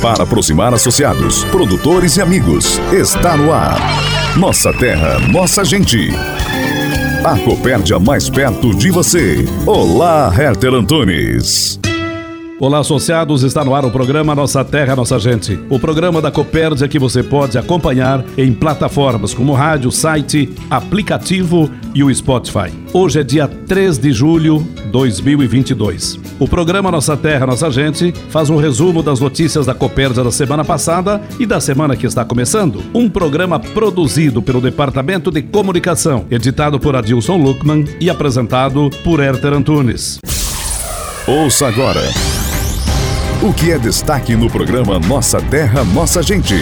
Para aproximar associados, produtores e amigos, está no ar. Nossa terra, nossa gente. A Copérdia mais perto de você. Olá, Herter Antunes. Olá, associados, está no ar o programa Nossa Terra, Nossa Gente. O programa da Copérdia que você pode acompanhar em plataformas como rádio, site, aplicativo e o Spotify. Hoje é dia 3 de julho de 2022. O programa Nossa Terra, Nossa Gente faz um resumo das notícias da Copérdia da semana passada e da semana que está começando. Um programa produzido pelo Departamento de Comunicação, editado por Adilson Luckman e apresentado por Herter Antunes. Ouça agora o que é destaque no programa Nossa Terra, Nossa Gente.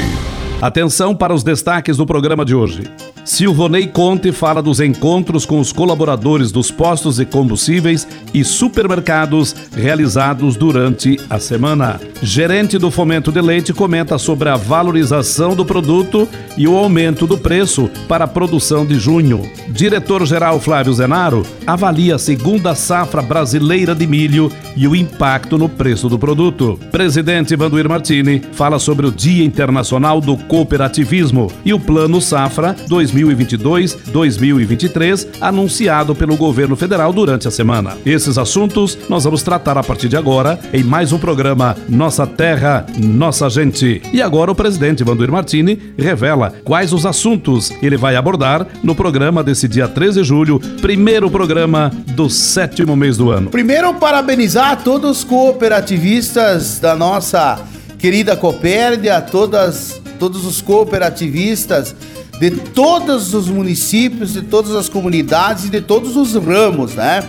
Atenção para os destaques do programa de hoje. Silvonei Conte fala dos encontros com os colaboradores dos postos de combustíveis e supermercados realizados durante a semana. Gerente do Fomento de Leite comenta sobre a valorização do produto e o aumento do preço para a produção de junho. Diretor-geral Flávio Zenaro avalia a segunda safra brasileira de milho e o impacto no preço do produto. Presidente Vanduir Martini fala sobre o Dia Internacional do Cooperativismo e o Plano Safra 2022-2023 anunciado pelo governo federal durante a semana. Esses assuntos nós vamos tratar a partir de agora em mais um programa Nossa Terra, Nossa Gente. E agora o presidente Vanduir Martini revela quais os assuntos ele vai abordar no programa desse dia 13 de julho, primeiro programa do sétimo mês do ano. Primeiro, parabenizar todos os cooperativistas da nossa querida Copérdia, todas, todos os cooperativistas de todos os municípios, de todas as comunidades e de todos os ramos, né?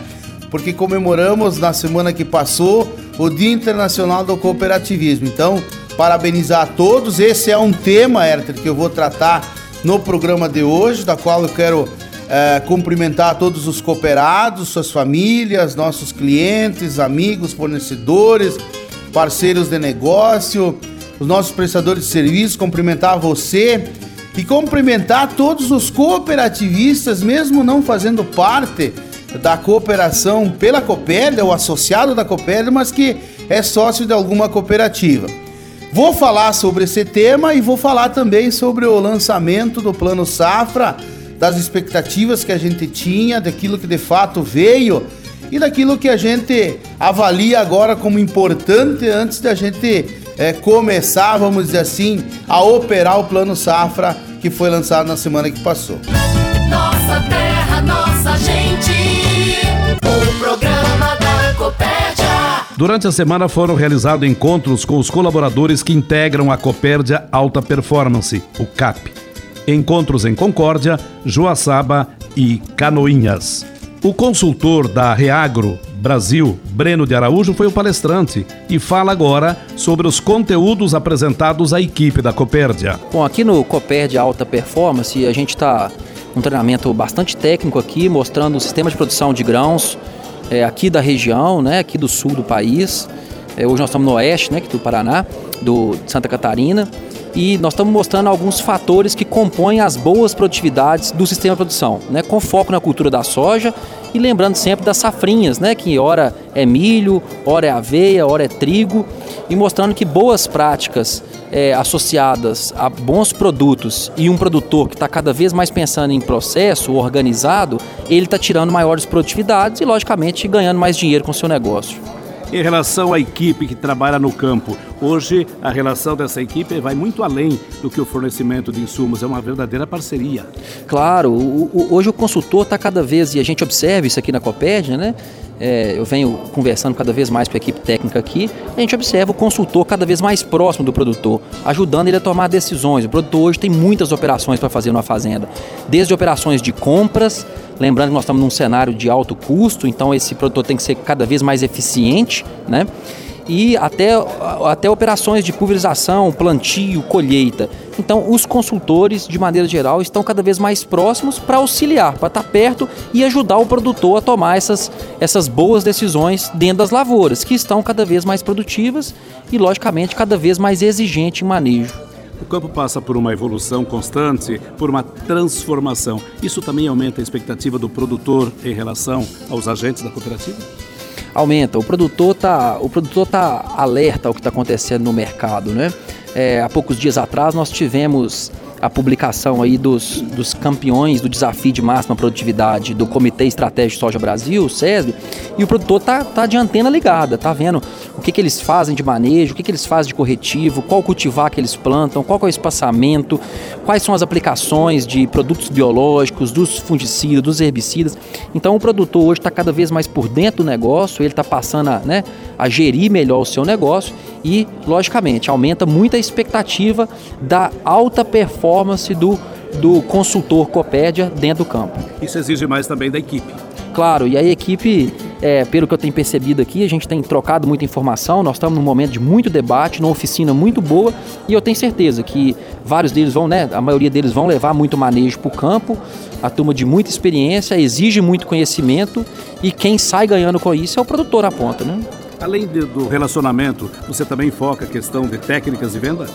Porque comemoramos na semana que passou o Dia Internacional do Cooperativismo. Então, parabenizar a todos. Esse é um tema, Herter, que eu vou tratar no programa de hoje, da qual eu quero é, cumprimentar todos os cooperados, suas famílias, nossos clientes, amigos, fornecedores, parceiros de negócio, os nossos prestadores de serviço, cumprimentar você e cumprimentar todos os cooperativistas, mesmo não fazendo parte da cooperação pela Copérdia, o associado da Copérdia, mas que é sócio de alguma cooperativa. Vou falar sobre esse tema e vou falar também sobre o lançamento do Plano Safra, das expectativas que a gente tinha, daquilo que de fato veio e daquilo que a gente avalia agora como importante antes da gente é, começar, vamos dizer assim, a operar o Plano Safra que foi lançado na semana que passou. Nossa terra, nossa gente, o programa da Copérdia. Durante a semana foram realizados encontros com os colaboradores que integram a Copérdia Alta Performance, o CAP. Encontros em Concórdia, Joaçaba e Canoinhas. O consultor da Reagro Brasil, Breno de Araújo, foi o palestrante e fala agora sobre os conteúdos apresentados à equipe da Copérdia. Bom, aqui no Copérdia Alta Performance, a gente está um treinamento bastante técnico aqui, mostrando o sistema de produção de grãos é, aqui da região, né, aqui do sul do país. É, hoje nós estamos no oeste, né, do Paraná, do de Santa Catarina e nós estamos mostrando alguns fatores que compõem as boas produtividades do sistema de produção, né, com foco na cultura da soja e lembrando sempre das safrinhas, né, que ora é milho, ora é aveia, ora é trigo, e mostrando que boas práticas é, associadas a bons produtos e um produtor que está cada vez mais pensando em processo organizado, ele está tirando maiores produtividades e, logicamente, ganhando mais dinheiro com o seu negócio. Em relação à equipe que trabalha no campo, hoje a relação dessa equipe vai muito além do que o fornecimento de insumos, é uma verdadeira parceria. Claro, o, o, hoje o consultor está cada vez, e a gente observa isso aqui na Copérdia, né? é, eu venho conversando cada vez mais com a equipe técnica aqui, a gente observa o consultor cada vez mais próximo do produtor, ajudando ele a tomar decisões. O produtor hoje tem muitas operações para fazer na fazenda, desde operações de compras, lembrando que nós estamos num cenário de alto custo, então esse produtor tem que ser cada vez mais eficiente, né? e até, até operações de pulverização, plantio, colheita. Então, os consultores, de maneira geral, estão cada vez mais próximos para auxiliar, para estar perto e ajudar o produtor a tomar essas, essas boas decisões dentro das lavouras, que estão cada vez mais produtivas e, logicamente, cada vez mais exigente em manejo. O campo passa por uma evolução constante, por uma transformação. Isso também aumenta a expectativa do produtor em relação aos agentes da cooperativa? aumenta. O produtor tá, o produtor tá alerta ao que está acontecendo no mercado, né? É, há poucos dias atrás nós tivemos a publicação aí dos, dos campeões do desafio de máxima produtividade do Comitê Estratégico Soja Brasil, o SESB, e o produtor tá, tá de antena ligada, tá vendo o que, que eles fazem de manejo, o que, que eles fazem de corretivo, qual cultivar que eles plantam, qual é o espaçamento, quais são as aplicações de produtos biológicos, dos fungicidas, dos herbicidas. Então o produtor hoje está cada vez mais por dentro do negócio, ele está passando a, né, a gerir melhor o seu negócio e, logicamente, aumenta muito a expectativa da alta performance do, do consultor Copédia dentro do campo. Isso exige mais também da equipe. Claro, e a equipe, é, pelo que eu tenho percebido aqui, a gente tem trocado muita informação, nós estamos num momento de muito debate, numa oficina muito boa, e eu tenho certeza que vários deles vão, né, a maioria deles vão levar muito manejo para o campo, a turma de muita experiência, exige muito conhecimento, e quem sai ganhando com isso é o produtor à ponta, né? Além do relacionamento, você também foca a questão de técnicas de venda?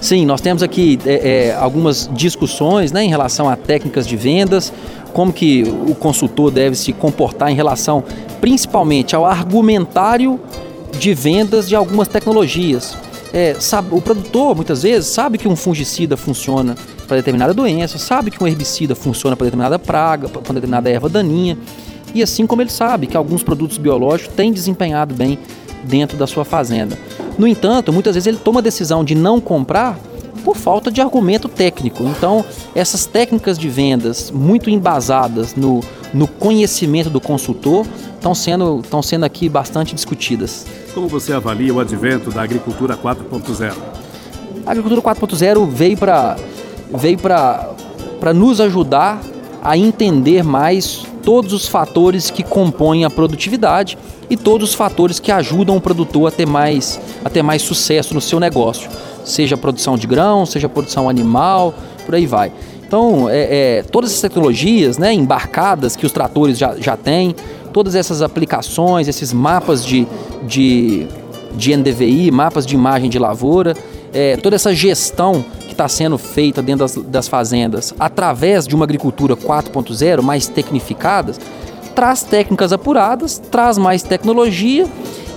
Sim, nós temos aqui é, é, algumas discussões né, em relação a técnicas de vendas, como que o consultor deve se comportar em relação principalmente ao argumentário de vendas de algumas tecnologias. É, sabe, o produtor muitas vezes sabe que um fungicida funciona para determinada doença, sabe que um herbicida funciona para determinada praga, para determinada erva daninha, e assim como ele sabe que alguns produtos biológicos têm desempenhado bem dentro da sua fazenda. No entanto, muitas vezes ele toma a decisão de não comprar por falta de argumento técnico. Então, essas técnicas de vendas muito embasadas no, no conhecimento do consultor estão sendo, estão sendo aqui bastante discutidas. Como você avalia o advento da agricultura 4.0? A agricultura 4.0 veio para veio para nos ajudar a entender mais todos os fatores que compõem a produtividade e todos os fatores que ajudam o produtor a ter mais, a ter mais sucesso no seu negócio, seja produção de grão, seja produção animal, por aí vai. Então, é, é, todas essas tecnologias né, embarcadas que os tratores já, já têm, todas essas aplicações, esses mapas de, de, de NDVI, mapas de imagem de lavoura, é, toda essa gestão está sendo feita dentro das, das fazendas através de uma agricultura 4.0 mais tecnificada, traz técnicas apuradas, traz mais tecnologia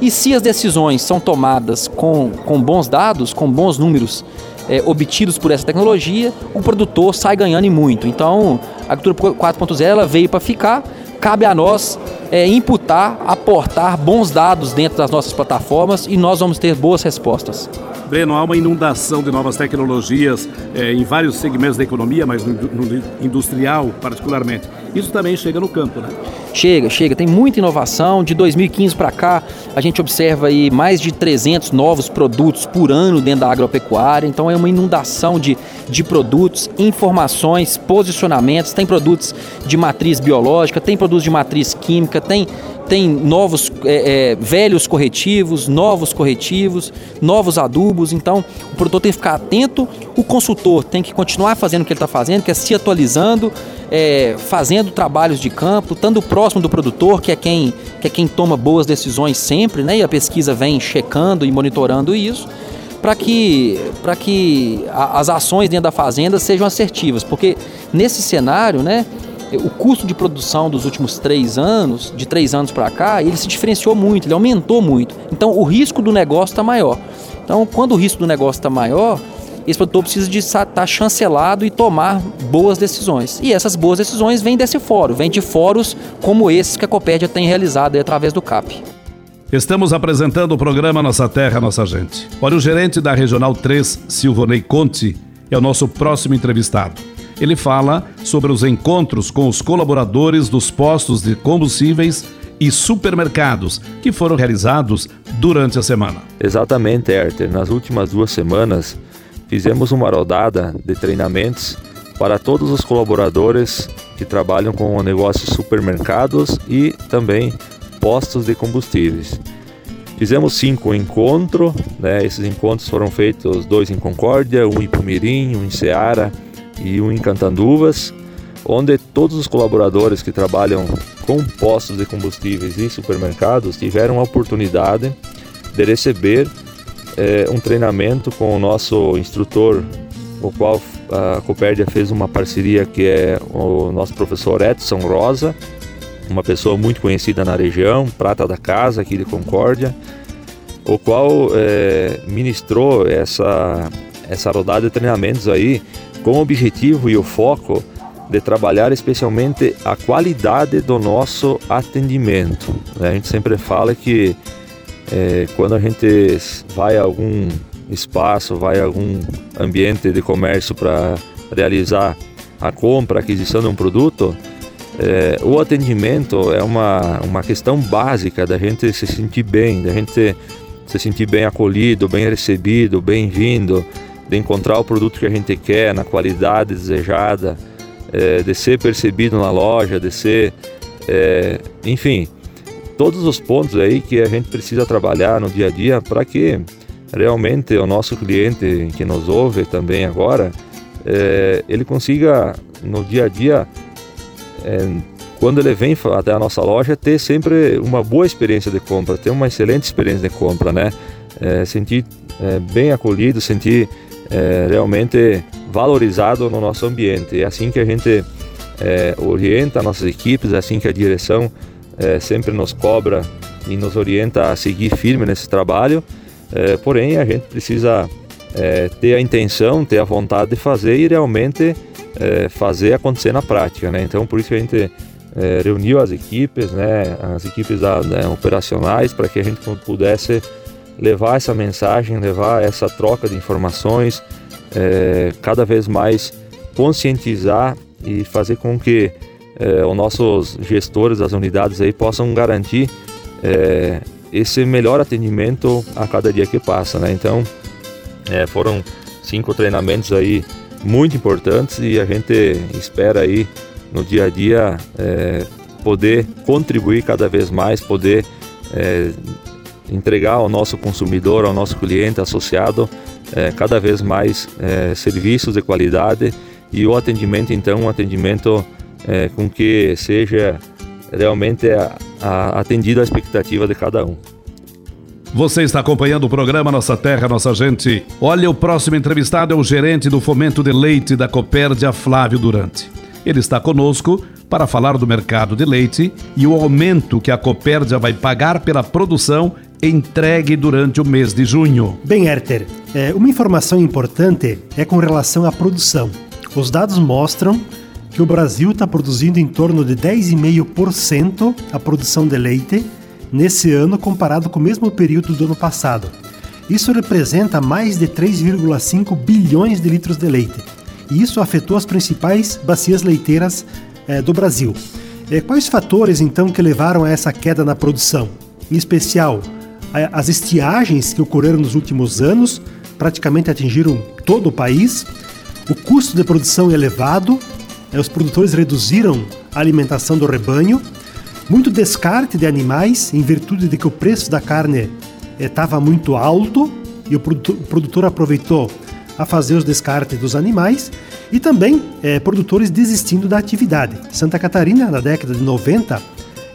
e se as decisões são tomadas com, com bons dados, com bons números é, obtidos por essa tecnologia, o produtor sai ganhando e muito. Então, a agricultura 4.0 veio para ficar, cabe a nós é, imputar, aportar bons dados dentro das nossas plataformas e nós vamos ter boas respostas. Breno, há uma inundação de novas tecnologias eh, em vários segmentos da economia, mas no, no, industrial particularmente. Isso também chega no campo, né? Chega, chega. Tem muita inovação. De 2015 para cá, a gente observa aí mais de 300 novos produtos por ano dentro da agropecuária. Então é uma inundação de, de produtos, informações, posicionamentos. Tem produtos de matriz biológica, tem produtos de matriz química, tem tem novos, é, é, velhos corretivos, novos corretivos, novos adubos. Então, o produtor tem que ficar atento, o consultor tem que continuar fazendo o que ele está fazendo, que é se atualizando, é, fazendo trabalhos de campo, estando próximo do produtor, que é quem, que é quem toma boas decisões sempre, né? E a pesquisa vem checando e monitorando isso para que, que as ações dentro da fazenda sejam assertivas, porque nesse cenário, né, o custo de produção dos últimos três anos, de três anos para cá, ele se diferenciou muito, ele aumentou muito. Então o risco do negócio está maior. Então, quando o risco do negócio está maior, esse produtor precisa de estar tá chancelado e tomar boas decisões. E essas boas decisões vêm desse fórum, vêm de fóruns como esses que a Copérdia tem realizado através do CAP. Estamos apresentando o programa Nossa Terra, Nossa Gente. Olha, o gerente da Regional 3, Silvonei Conte, é o nosso próximo entrevistado. Ele fala sobre os encontros com os colaboradores dos postos de combustíveis e supermercados, que foram realizados durante a semana. Exatamente, Herter. Nas últimas duas semanas, fizemos uma rodada de treinamentos para todos os colaboradores que trabalham com o negócio supermercados e também postos de combustíveis. Fizemos cinco encontros, né? esses encontros foram feitos dois em Concórdia, um em Pumirim, um em Ceará e um em Cantanduvas, onde todos os colaboradores que trabalham com postos de combustíveis e supermercados tiveram a oportunidade de receber é, um treinamento com o nosso instrutor, o qual a Copérdia fez uma parceria que é o nosso professor Edson Rosa, uma pessoa muito conhecida na região, prata da casa aqui de Concórdia, o qual é, ministrou essa, essa rodada de treinamentos aí com o objetivo e o foco de trabalhar especialmente a qualidade do nosso atendimento. Né? A gente sempre fala que é, quando a gente vai a algum espaço, vai a algum ambiente de comércio para realizar a compra, a aquisição de um produto, é, o atendimento é uma, uma questão básica da gente se sentir bem, da gente se sentir bem acolhido, bem recebido, bem-vindo, de encontrar o produto que a gente quer na qualidade desejada, é, de ser percebido na loja, de ser, é, enfim, todos os pontos aí que a gente precisa trabalhar no dia a dia para que realmente o nosso cliente que nos ouve também agora, é, ele consiga no dia a dia, é, quando ele vem até a nossa loja, ter sempre uma boa experiência de compra, ter uma excelente experiência de compra, né? É, sentir é, bem acolhido, sentir é, realmente valorizado no nosso ambiente. É assim que a gente é, orienta nossas equipes, é assim que a direção é, sempre nos cobra e nos orienta a seguir firme nesse trabalho. É, porém, a gente precisa é, ter a intenção, ter a vontade de fazer e realmente é, fazer acontecer na prática. Né? Então, por isso a gente reuniu as equipes, né, as equipes da, né, operacionais, para que a gente pudesse levar essa mensagem, levar essa troca de informações, é, cada vez mais conscientizar e fazer com que é, os nossos gestores das unidades aí possam garantir é, esse melhor atendimento a cada dia que passa, né? Então, é, foram cinco treinamentos aí muito importantes e a gente espera aí no dia a dia é, poder contribuir cada vez mais, poder é, entregar ao nosso consumidor, ao nosso cliente associado é, cada vez mais é, serviços de qualidade e o atendimento então um atendimento é, com que seja realmente a, a, atendida a expectativa de cada um. Você está acompanhando o programa Nossa Terra, Nossa Gente. Olha, o próximo entrevistado é o gerente do Fomento de Leite da Copérdia, Flávio Durante. Ele está conosco para falar do mercado de leite e o aumento que a Copérdia vai pagar pela produção entregue durante o mês de junho. Bem, Herter, é, uma informação importante é com relação à produção. Os dados mostram que o Brasil está produzindo em torno de 10,5% a produção de leite nesse ano comparado com o mesmo período do ano passado. Isso representa mais de 3,5 bilhões de litros de leite. E isso afetou as principais bacias leiteiras eh, do Brasil. Eh, quais fatores então que levaram a essa queda na produção? Em especial, as estiagens que ocorreram nos últimos anos praticamente atingiram todo o país, o custo de produção elevado é, os produtores reduziram a alimentação do rebanho, muito descarte de animais, em virtude de que o preço da carne estava eh, muito alto e o produtor aproveitou a fazer os descartes dos animais e também é, produtores desistindo da atividade. Santa Catarina, na década de 90,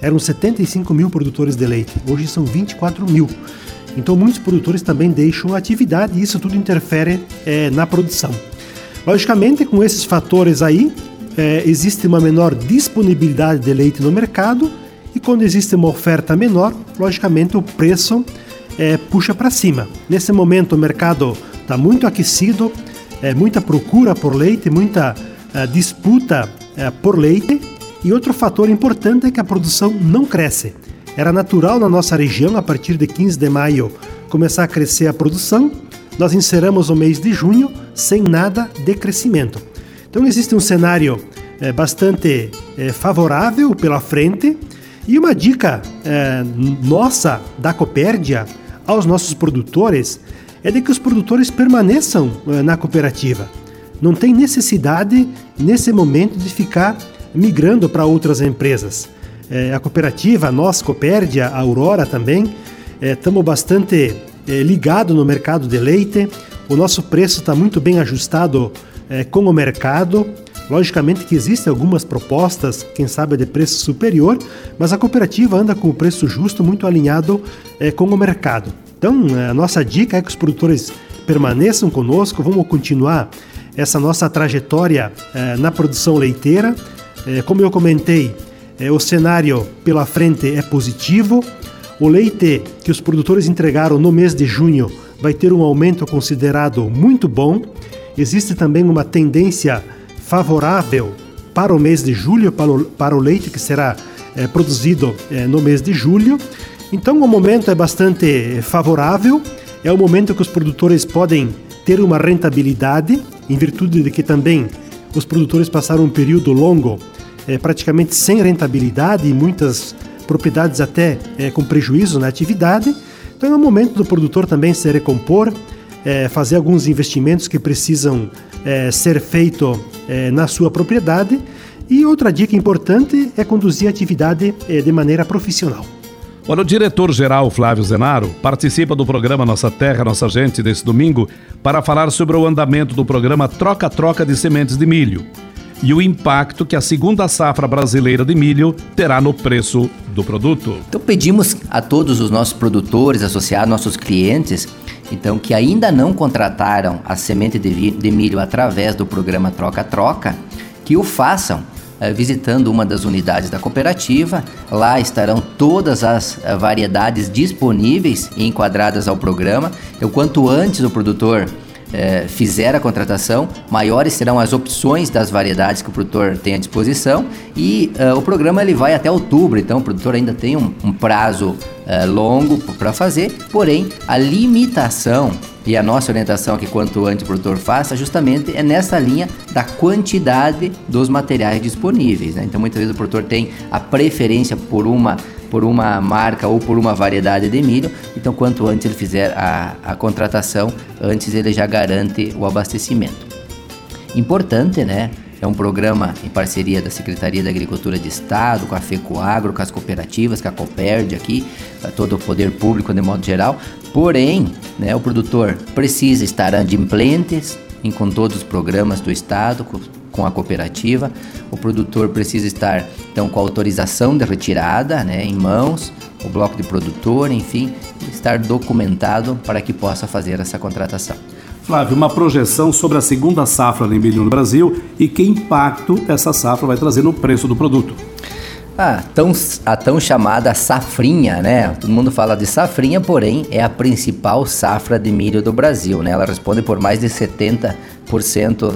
eram 75 mil produtores de leite, hoje são 24 mil. Então muitos produtores também deixam a atividade e isso tudo interfere é, na produção. Logicamente, com esses fatores aí, é, existe uma menor disponibilidade de leite no mercado e quando existe uma oferta menor, logicamente o preço é, puxa para cima. Nesse momento o mercado está muito aquecido, é, muita procura por leite, muita é, disputa é, por leite e outro fator importante é que a produção não cresce. Era natural na nossa região, a partir de 15 de maio, começar a crescer a produção. Nós encerramos o mês de junho sem nada de crescimento. Então existe um cenário é, bastante é, favorável pela frente E uma dica é, nossa da Copérdia aos nossos produtores é de que os produtores permaneçam na cooperativa. Não tem necessidade nesse momento de ficar migrando para outras empresas. É, a cooperativa, nós, Copérdia, a Aurora também, estamos bastante ligados no mercado de leite. O nosso preço está muito bem ajustado com o mercado. Logicamente que existem algumas propostas, quem sabe de preço superior, mas a cooperativa anda com o preço justo, muito alinhado é, com o mercado. Então, a nossa dica é que os produtores permaneçam conosco, vamos continuar essa nossa trajetória é, na produção leiteira. É, como eu comentei, o cenário pela frente é positivo. O leite que os produtores entregaram no mês de junho vai ter um aumento considerado muito bom. Existe também uma tendência favorável para o mês de julho, para o, para o leite que será é, produzido é, no mês de julho. Então, o momento é bastante favorável, é o momento que os produtores podem ter uma rentabilidade, em virtude de que também os produtores passaram um período longo é, praticamente sem rentabilidade e muitas propriedades até é, com prejuízo na atividade. Então, é o momento do produtor também se recompor, é, fazer alguns investimentos que precisam é, ser feito é, na sua propriedade. E outra dica importante é conduzir a atividade é, de maneira profissional. Olha, o diretor-geral Flávio Zenaro participa do programa Nossa Terra, Nossa Gente desse domingo para falar sobre o andamento do programa Troca-Troca de Sementes de Milho e o impacto que a segunda safra brasileira de milho terá no preço do produto. Então pedimos a todos os nossos produtores, associados, nossos clientes, então que ainda não contrataram a semente de milho através do programa Troca-Troca, que o façam eh, visitando uma das unidades da cooperativa. Lá estarão todas as eh, variedades disponíveis e enquadradas ao programa. Eu quanto antes o produtor é, fizer a contratação, maiores serão as opções das variedades que o produtor tem à disposição e uh, o programa ele vai até outubro, então o produtor ainda tem um, um prazo uh, longo para fazer, porém a limitação e a nossa orientação aqui quanto antes o produtor faça justamente é nessa linha da quantidade dos materiais disponíveis. Né? Então muitas vezes o produtor tem a preferência por uma por uma marca ou por uma variedade de milho. Então, quanto antes ele fizer a, a contratação, antes ele já garante o abastecimento. Importante, né? É um programa em parceria da Secretaria da Agricultura de Estado, com a FECOAGRO, com as cooperativas, com a Coperd aqui, todo o poder público de modo geral. Porém, né, o produtor precisa estar adimplentes em, com todos os programas do Estado, com, com a cooperativa. O produtor precisa estar então com a autorização de retirada né, em mãos, o bloco de produtor, enfim, estar documentado para que possa fazer essa contratação. Flávio, uma projeção sobre a segunda safra de milho no Brasil e que impacto essa safra vai trazer no preço do produto. Ah, tão, a tão chamada safrinha, né? Todo mundo fala de safrinha, porém é a principal safra de milho do Brasil, né? Ela responde por mais de 70%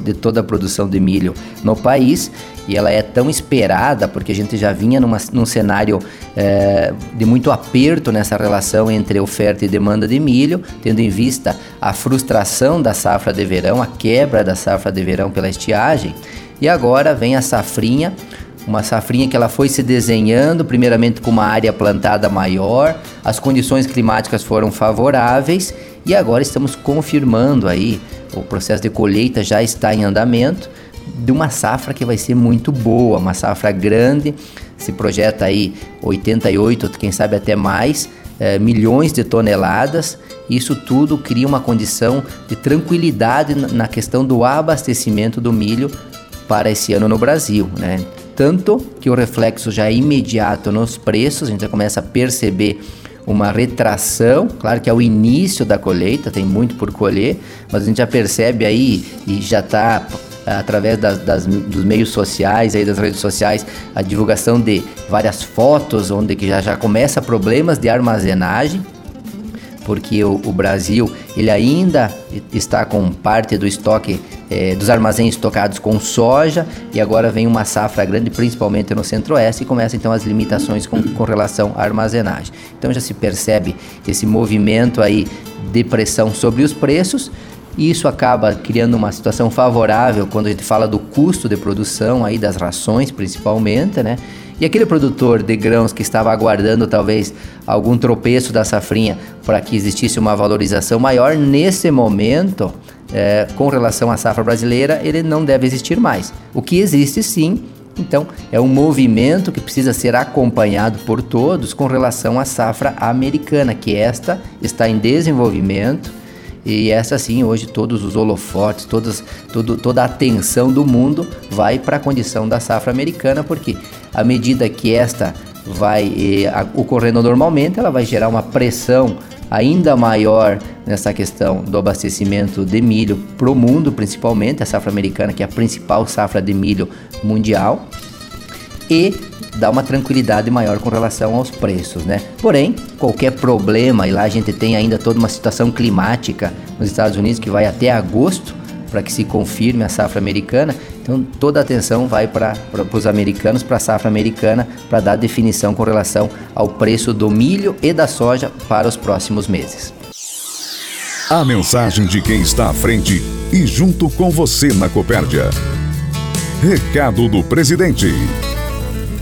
de toda a produção de milho no país e ela é tão esperada porque a gente já vinha numa, num cenário é, de muito aperto nessa relação entre oferta e demanda de milho, tendo em vista a frustração da safra de verão, a quebra da safra de verão pela estiagem. E agora vem a safrinha uma safrinha que ela foi se desenhando, primeiramente com uma área plantada maior, as condições climáticas foram favoráveis e agora estamos confirmando aí, o processo de colheita já está em andamento, de uma safra que vai ser muito boa, uma safra grande, se projeta aí 88, quem sabe até mais, é, milhões de toneladas. Isso tudo cria uma condição de tranquilidade na questão do abastecimento do milho para esse ano no Brasil, né? tanto que o reflexo já é imediato nos preços, a gente já começa a perceber uma retração, claro que é o início da colheita, tem muito por colher, mas a gente já percebe aí e já está através das, das, dos meios sociais, aí das redes sociais, a divulgação de várias fotos onde que já, já começa problemas de armazenagem, porque o, o, Brasil ele ainda está com parte do estoque é, dos armazéns estocados com soja e agora vem uma safra grande, principalmente no centro-oeste, e começa então as limitações com, com relação à armazenagem. Então já se percebe esse movimento aí de pressão sobre os preços E isso acaba criando uma situação favorável quando a gente fala do custo de produção aí das rações, principalmente, né? E aquele produtor de grãos que estava aguardando talvez algum tropeço da safrinha para que existisse uma valorização maior, nesse momento, é, com relação à safra brasileira, ele não deve existir mais. O que existe sim, então, é um movimento que precisa ser acompanhado por todos com relação à safra americana, que esta está em desenvolvimento e essa sim, hoje todos os holofotes, todas, todo, toda a atenção do mundo vai para a condição da safra americana, porque à medida que esta vai eh, ocorrendo normalmente, ela vai gerar uma pressão ainda maior nessa questão do abastecimento de milho para o mundo, principalmente a safra americana, que é a principal safra de milho mundial, e dá uma tranquilidade maior com relação aos preços, né? Porém, qualquer problema, e lá a gente tem ainda toda uma situação climática nos Estados Unidos que vai até agosto para que se confirme a safra americana. Então, toda a atenção vai para os americanos, para a safra americana, para dar definição com relação ao preço do milho e da soja para os próximos meses. A mensagem de quem está à frente e junto com você na Copérdia. Recado do presidente.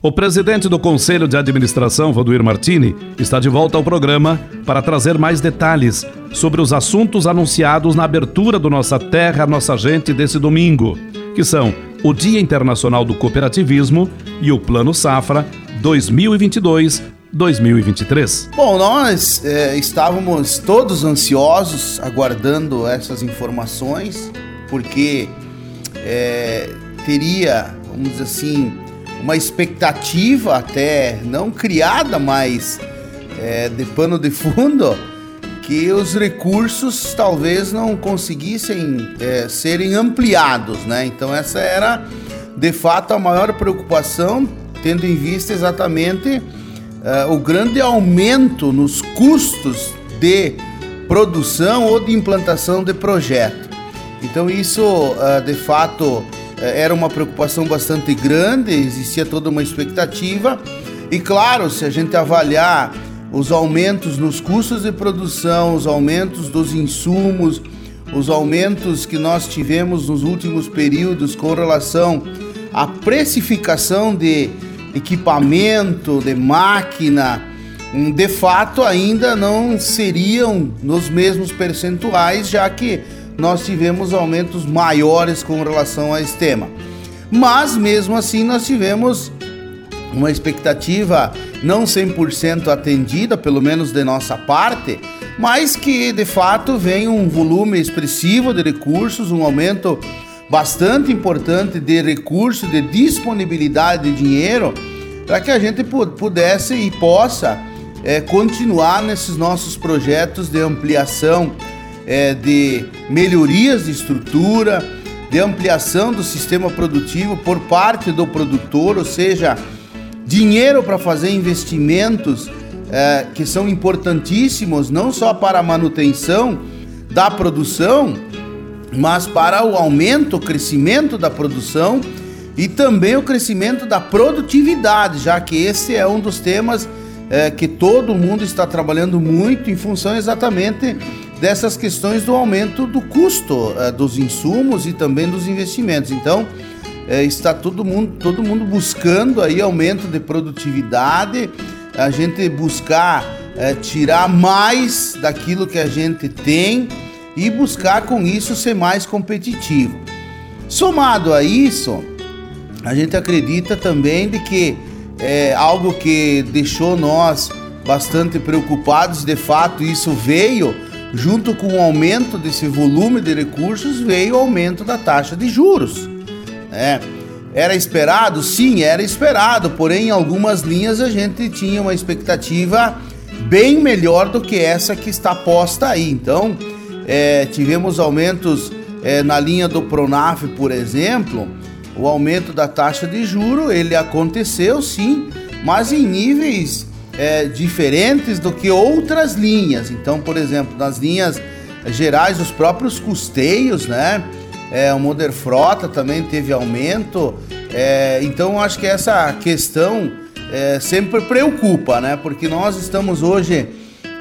O presidente do Conselho de Administração, Valdoir Martini, está de volta ao programa para trazer mais detalhes sobre os assuntos anunciados na abertura do Nossa Terra, Nossa Gente desse domingo, que são o Dia Internacional do Cooperativismo e o Plano Safra 2022-2023. Bom, nós é, estávamos todos ansiosos aguardando essas informações, porque é, teria, vamos dizer assim, uma expectativa até não criada, mas é, de pano de fundo, que os recursos talvez não conseguissem é, serem ampliados, né? Então essa era de fato a maior preocupação, tendo em vista exatamente é, o grande aumento nos custos de produção ou de implantação de projeto. Então isso é, de fato é, era uma preocupação bastante grande, existia toda uma expectativa. E claro, se a gente avaliar os aumentos nos custos de produção, os aumentos dos insumos, os aumentos que nós tivemos nos últimos períodos com relação à precificação de equipamento, de máquina, hum, de fato ainda não seriam nos mesmos percentuais, já que nós tivemos aumentos maiores com relação a esse tema. Mas mesmo assim nós tivemos uma expectativa não 100% atendida, pelo menos de nossa parte, mas que de fato vem um volume expressivo de recursos, um aumento bastante importante de recursos, de disponibilidade de dinheiro, para que a gente pudesse e possa é, continuar nesses nossos projetos de ampliação é, de melhorias de estrutura, de ampliação do sistema produtivo por parte do produtor, ou seja, dinheiro para fazer investimentos é, que são importantíssimos não só para a manutenção da produção, mas para o aumento, o crescimento da produção e também o crescimento da produtividade, já que esse é um dos temas é, que todo mundo está trabalhando muito em função exatamente dessas questões do aumento do custo uh, dos insumos e também dos investimentos. Então, uh, está todo mundo, todo mundo buscando aí aumento de produtividade, a gente buscar uh, tirar mais daquilo que a gente tem e buscar com isso ser mais competitivo. Somado a isso, a gente acredita também de que é algo que deixou nós bastante preocupados, de fato isso veio junto com o aumento desse volume de recursos, veio o aumento da taxa de juros. É, era esperado? Sim, era esperado, porém, em algumas linhas a gente tinha uma expectativa bem melhor do que essa que está posta aí. Então, é, tivemos aumentos é, na linha do Pronaf, por exemplo, o aumento da taxa de juro, ele aconteceu sim, mas em níveis é, diferentes do que outras linhas. Então, por exemplo, nas linhas gerais, os próprios custeios, né? É, o Moder Frota também teve aumento. É, então, acho que essa questão é, sempre preocupa, né? Porque nós estamos hoje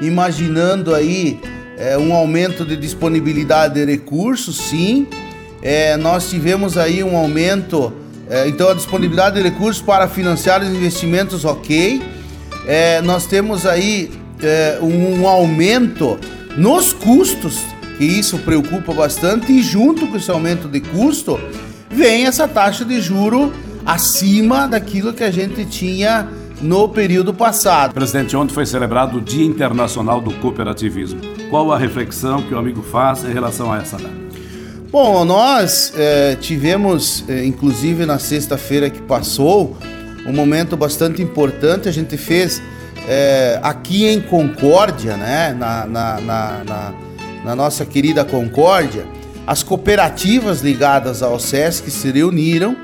imaginando aí é, um aumento de disponibilidade de recursos, sim. É, nós tivemos aí um aumento, é, então a disponibilidade de recursos para financiar os investimentos, ok. É, nós temos aí um aumento nos custos, que isso preocupa bastante, e junto com esse aumento de custo, vem essa taxa de juro acima daquilo que a gente tinha no período passado. Presidente, ontem foi celebrado o Dia Internacional do Cooperativismo. Qual a reflexão que o amigo faz em relação a essa data? Bom, nós é, tivemos, é, inclusive na sexta-feira que passou, um momento bastante importante. A gente fez é, aqui em Concórdia, né, na, na, na, na, nossa querida Concórdia, as cooperativas ligadas ao SESC se reuniram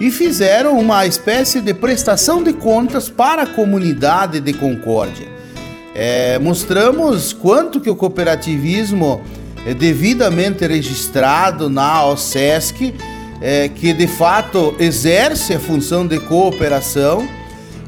e fizeram uma espécie de prestação de contas para a comunidade de Concórdia. É, mostramos quanto que o cooperativismo é devidamente registrado na OSESC, é, que de fato exerce a função de cooperação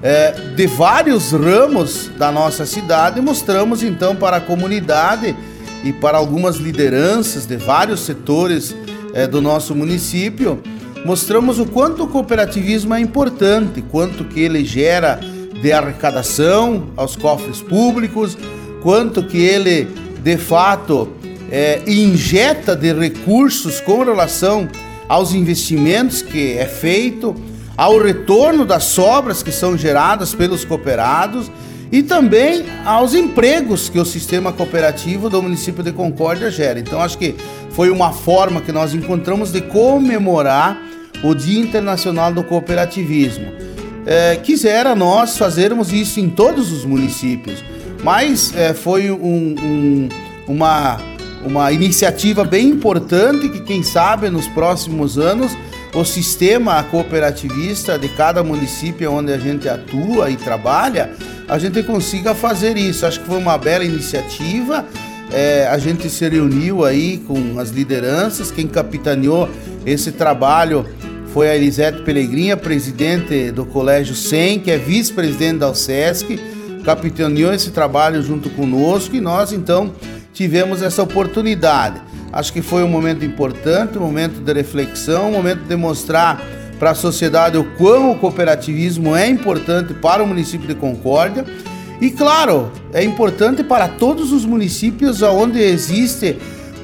é, de vários ramos da nossa cidade, mostramos então para a comunidade e para algumas lideranças de vários setores é, do nosso município, mostramos o quanto o cooperativismo é importante, quanto que ele gera de arrecadação aos cofres públicos, quanto que ele de fato é, injeta de recursos com relação aos investimentos que é feito ao retorno das sobras que são geradas pelos cooperados e também aos empregos que o sistema cooperativo do município de Concórdia gera. Então, acho que foi uma forma que nós encontramos de comemorar o Dia Internacional do Cooperativismo. É, quisera nós fazermos isso em todos os municípios, mas é, foi um, um, uma, uma iniciativa bem importante que, quem sabe, nos próximos anos o sistema cooperativista de cada município onde a gente atua e trabalha, a gente consiga fazer isso. Acho que foi uma bela iniciativa. É, a gente se reuniu aí com as lideranças, quem capitaneou esse trabalho foi a Elisete Pelegrinha, presidente do Colégio SEM, que é vice-presidente da USESC, capitaneou esse trabalho junto conosco e nós então tivemos essa oportunidade. Acho que foi um momento importante, um momento de reflexão, um momento de mostrar para a sociedade o quão o cooperativismo é importante para o município de Concórdia. E claro, é importante para todos os municípios onde existe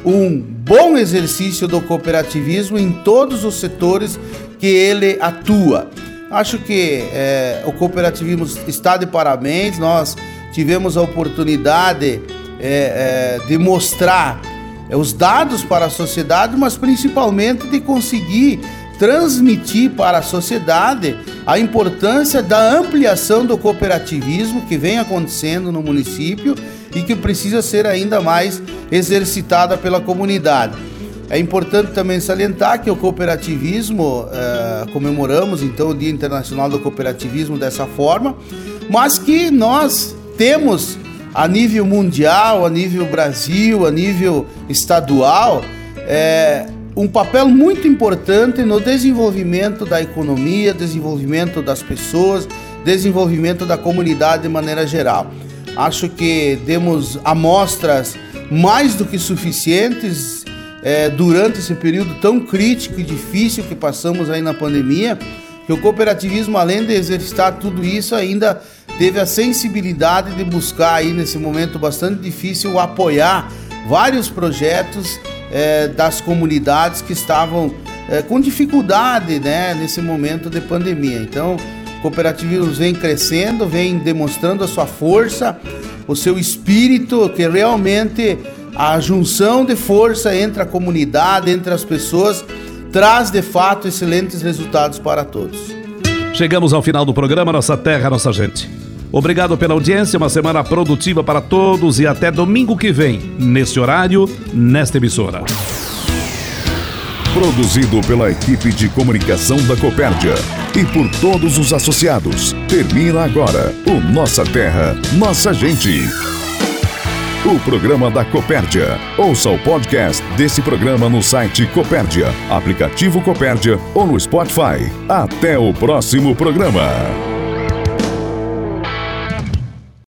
um bom exercício do cooperativismo em todos os setores que ele atua. Acho que é, o cooperativismo está de parabéns, nós tivemos a oportunidade é, é, de mostrar é, os dados para a sociedade, mas principalmente de conseguir transmitir para a sociedade a importância da ampliação do cooperativismo que vem acontecendo no município e que precisa ser ainda mais exercitada pela comunidade. É importante também salientar que o cooperativismo, é, comemoramos então o Dia Internacional do Cooperativismo dessa forma, mas que nós temos a nível mundial, a nível Brasil, a nível estadual, é, um papel muito importante no desenvolvimento da economia, desenvolvimento das pessoas, desenvolvimento da comunidade de maneira geral. Acho que demos amostras mais do que suficientes é, durante esse período tão crítico e difícil que passamos aí na pandemia, que o cooperativismo, além de exercitar tudo isso, ainda teve a sensibilidade de buscar aí nesse momento bastante difícil apoiar vários projetos é, das comunidades que estavam é, com dificuldade né, nesse momento de pandemia. Então, o cooperativismo vem crescendo, vem demonstrando a sua força, o seu espírito, que realmente a junção de força entre a comunidade, entre as pessoas, traz de fato excelentes resultados para todos. Chegamos ao final do programa Nossa Terra, Nossa Gente. Obrigado pela audiência, uma semana produtiva para todos e até domingo que vem, nesse horário, nesta emissora. Produzido pela equipe de comunicação da Copérdia e por todos os associados. Termina agora o Nossa Terra, Nossa Gente. O programa da Copérdia. Ouça o podcast desse programa no site Copérdia, aplicativo Copérdia ou no Spotify. Até o próximo programa.